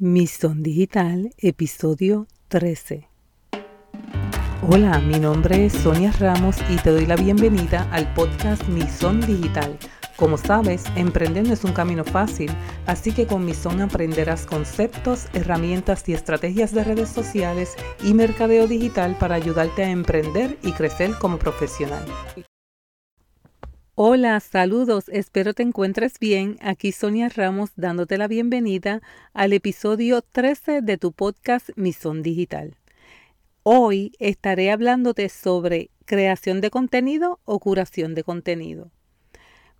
Misión Digital, episodio 13. Hola, mi nombre es Sonia Ramos y te doy la bienvenida al podcast Misión Digital. Como sabes, emprender no es un camino fácil, así que con Mison aprenderás conceptos, herramientas y estrategias de redes sociales y mercadeo digital para ayudarte a emprender y crecer como profesional. Hola, saludos, espero te encuentres bien. Aquí Sonia Ramos dándote la bienvenida al episodio 13 de tu podcast Misión Digital. Hoy estaré hablándote sobre creación de contenido o curación de contenido.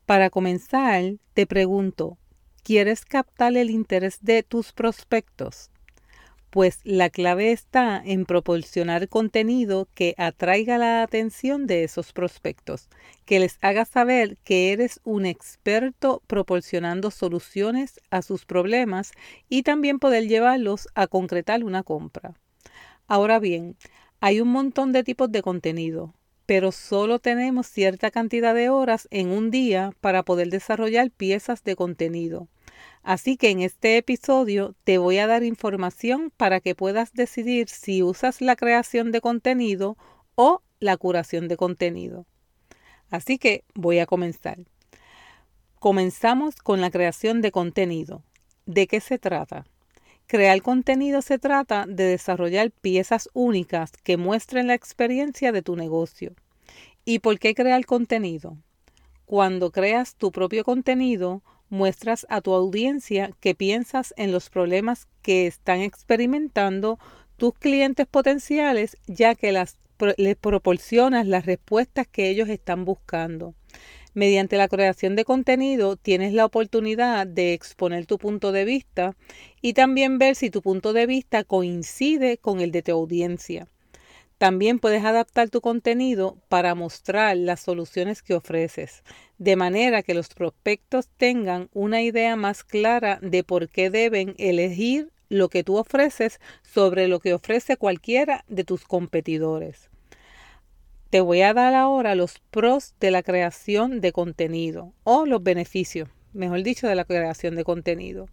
Para comenzar, te pregunto, ¿quieres captar el interés de tus prospectos? Pues la clave está en proporcionar contenido que atraiga la atención de esos prospectos, que les haga saber que eres un experto proporcionando soluciones a sus problemas y también poder llevarlos a concretar una compra. Ahora bien, hay un montón de tipos de contenido, pero solo tenemos cierta cantidad de horas en un día para poder desarrollar piezas de contenido. Así que en este episodio te voy a dar información para que puedas decidir si usas la creación de contenido o la curación de contenido. Así que voy a comenzar. Comenzamos con la creación de contenido. ¿De qué se trata? Crear contenido se trata de desarrollar piezas únicas que muestren la experiencia de tu negocio. ¿Y por qué crear contenido? Cuando creas tu propio contenido, muestras a tu audiencia que piensas en los problemas que están experimentando tus clientes potenciales, ya que les proporcionas las respuestas que ellos están buscando. Mediante la creación de contenido tienes la oportunidad de exponer tu punto de vista y también ver si tu punto de vista coincide con el de tu audiencia. También puedes adaptar tu contenido para mostrar las soluciones que ofreces, de manera que los prospectos tengan una idea más clara de por qué deben elegir lo que tú ofreces sobre lo que ofrece cualquiera de tus competidores. Te voy a dar ahora los pros de la creación de contenido o los beneficios, mejor dicho, de la creación de contenido.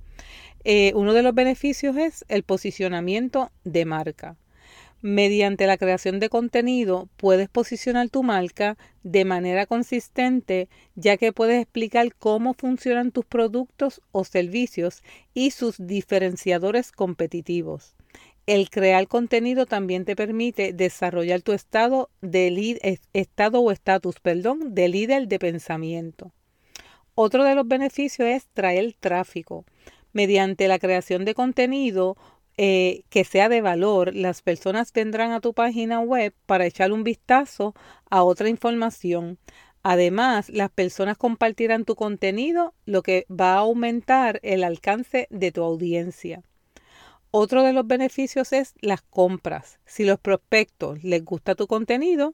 Eh, uno de los beneficios es el posicionamiento de marca. Mediante la creación de contenido puedes posicionar tu marca de manera consistente ya que puedes explicar cómo funcionan tus productos o servicios y sus diferenciadores competitivos. El crear contenido también te permite desarrollar tu estado, de estado o estatus de líder de pensamiento. Otro de los beneficios es traer tráfico. Mediante la creación de contenido eh, que sea de valor, las personas vendrán a tu página web para echar un vistazo a otra información. Además, las personas compartirán tu contenido, lo que va a aumentar el alcance de tu audiencia. Otro de los beneficios es las compras. Si los prospectos les gusta tu contenido,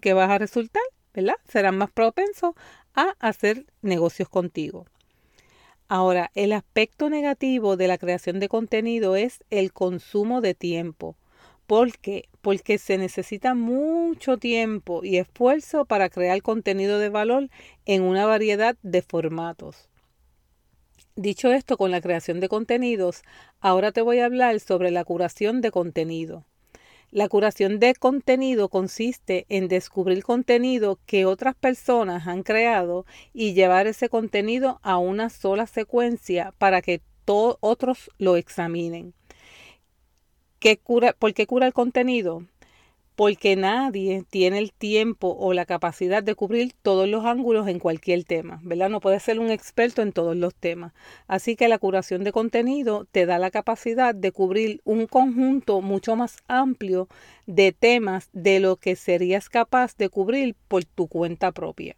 ¿qué vas a resultar? ¿Verdad? Serán más propensos a hacer negocios contigo. Ahora, el aspecto negativo de la creación de contenido es el consumo de tiempo. ¿Por qué? Porque se necesita mucho tiempo y esfuerzo para crear contenido de valor en una variedad de formatos. Dicho esto con la creación de contenidos, ahora te voy a hablar sobre la curación de contenido. La curación de contenido consiste en descubrir contenido que otras personas han creado y llevar ese contenido a una sola secuencia para que todos otros lo examinen. ¿Qué cura, ¿Por qué cura el contenido? Porque nadie tiene el tiempo o la capacidad de cubrir todos los ángulos en cualquier tema, ¿verdad? No puedes ser un experto en todos los temas. Así que la curación de contenido te da la capacidad de cubrir un conjunto mucho más amplio de temas de lo que serías capaz de cubrir por tu cuenta propia.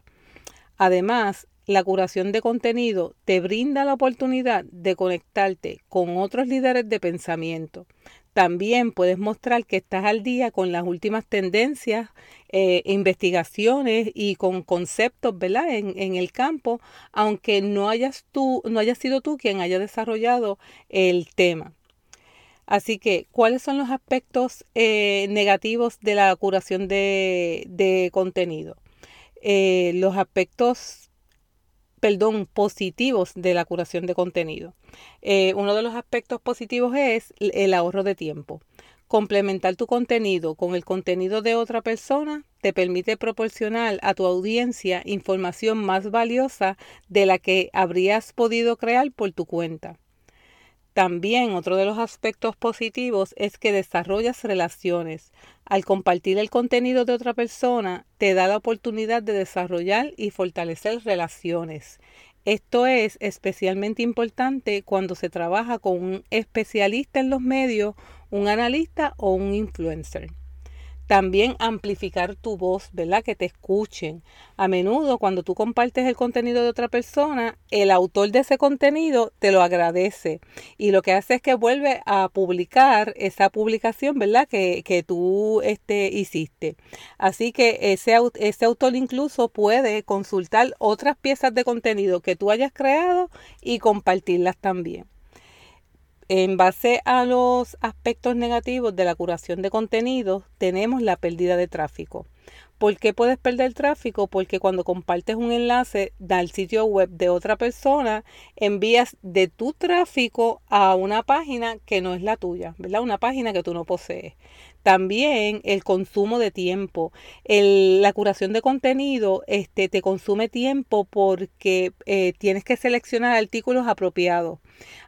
Además, la curación de contenido te brinda la oportunidad de conectarte con otros líderes de pensamiento, también puedes mostrar que estás al día con las últimas tendencias, eh, investigaciones y con conceptos, ¿verdad? En, el campo, aunque no hayas tú, no sido tú quien haya desarrollado el tema. Así que, ¿cuáles son los aspectos eh, negativos de la curación de, contenido? Eh, los aspectos perdón, positivos de la curación de contenido. Eh, uno de los aspectos positivos es el ahorro de tiempo. Complementar tu contenido con el contenido de otra persona te permite proporcionar a tu audiencia información más valiosa de la que habrías podido crear por tu cuenta. También otro de los aspectos positivos es que desarrollas relaciones. Al compartir el contenido de otra persona, te da la oportunidad de desarrollar y fortalecer relaciones. Esto es especialmente importante cuando se trabaja con un especialista en los medios un analista o un influencer. También amplificar tu voz, ¿verdad? Que te escuchen. A menudo cuando tú compartes el contenido de otra persona, el autor de ese contenido te lo agradece y lo que hace es que vuelve a publicar esa publicación, ¿verdad? Que, que tú este, hiciste. Así que ese, ese autor incluso puede consultar otras piezas de contenido que tú hayas creado y compartirlas también. En base a los aspectos negativos de la curación de contenidos, tenemos la pérdida de tráfico. ¿Por qué puedes perder tráfico? Porque cuando compartes un enlace al sitio web de otra persona, envías de tu tráfico a una página que no es la tuya, ¿verdad? Una página que tú no posees. También el consumo de tiempo. la curación de contenido este, te consume tiempo porque eh, tienes que seleccionar artículos apropiados.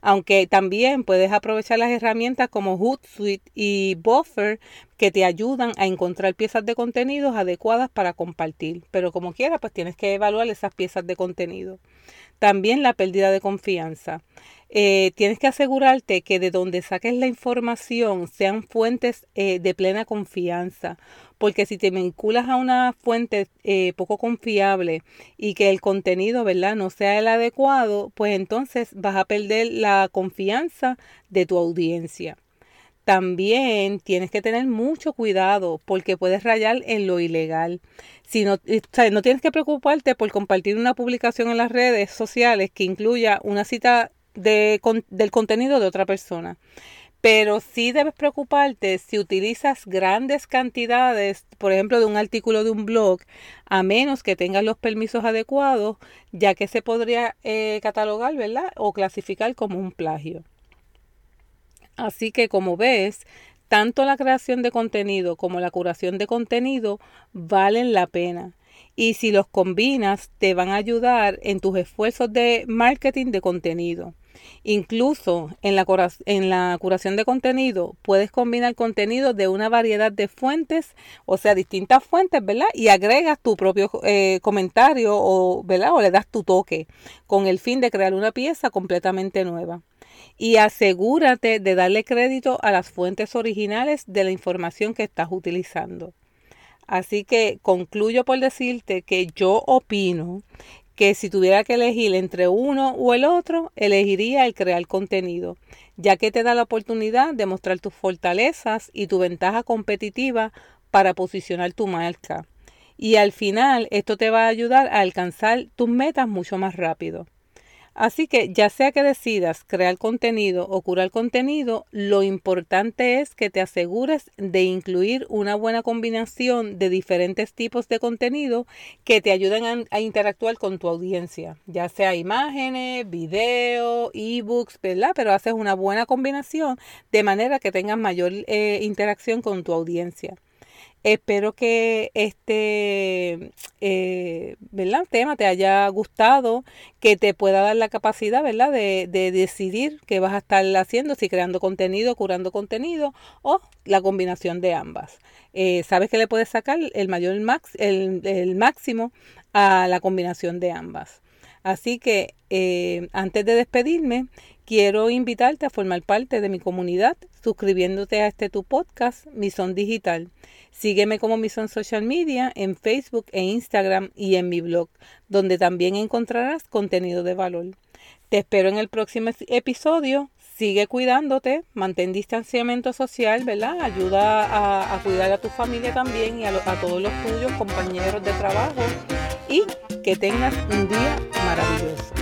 Aunque también puedes aprovechar las herramientas como Hootsuite y Buffer que te ayudan a encontrar piezas de contenidos adecuadas para compartir. Pero como quiera, pues tienes que evaluar esas piezas de contenido. También la pérdida de confianza. Eh, tienes que asegurarte que de donde saques la información sean fuentes eh, de plena confianza, porque si te vinculas a una fuente eh, poco confiable y que el contenido, ¿verdad?, no sea el adecuado, pues entonces vas a perder la confianza de tu audiencia. También tienes que tener mucho cuidado porque puedes rayar en lo ilegal. Si no, no tienes que preocuparte por compartir una publicación en las redes sociales que incluya una cita de, del contenido de otra persona. Pero sí debes preocuparte si utilizas grandes cantidades, por ejemplo, de un artículo de un blog, a menos que tengas los permisos adecuados, ya que se podría eh, catalogar, ¿verdad? O clasificar como un plagio. Así que como ves, tanto la creación de contenido como la curación de contenido valen la pena y si los combinas te van a ayudar en tus esfuerzos de marketing de contenido. Incluso en la, curación de contenido puedes combinar contenido de una variedad de fuentes, o sea, distintas fuentes, ¿verdad? Y agregas tu propio eh, comentario o, ¿verdad? o le das tu toque con el fin de crear una pieza completamente nueva. Y asegúrate de darle crédito a las fuentes originales de la información que estás utilizando. Así que concluyo por decirte que yo opino que si tuviera que elegir entre uno o el otro, elegiría el crear contenido, ya que te da la oportunidad de mostrar tus fortalezas y tu ventaja competitiva para posicionar tu marca. Y al final esto te va a ayudar a alcanzar tus metas mucho más rápido. Así que ya sea que decidas crear contenido o curar contenido, lo importante es que te asegures de incluir una buena combinación de diferentes tipos de contenido que te ayuden a, interactuar con tu audiencia, ya sea imágenes, video, ebooks, ¿verdad? Pero haces una buena combinación de manera que tengas mayor eh, interacción con tu audiencia. Espero que este eh, tema te haya gustado, que te pueda dar la capacidad ¿verdad? De, decidir qué vas a estar haciendo, si creando contenido, curando contenido o la combinación de ambas. Eh, sabes que le puedes sacar el mayor max, el, máximo a la combinación de ambas. Así que eh, antes de despedirme, quiero invitarte a formar parte de mi comunidad suscribiéndote a este tu podcast, Mison Digital. Sígueme como Mison Social Media en Facebook e Instagram y en mi blog, donde también encontrarás contenido de valor. Te espero en el próximo episodio. Sigue cuidándote, mantén distanciamiento social, ¿verdad? Ayuda a, cuidar a tu familia también y a, a todos los tuyos, compañeros de trabajo. Y que tengas un día maravilloso.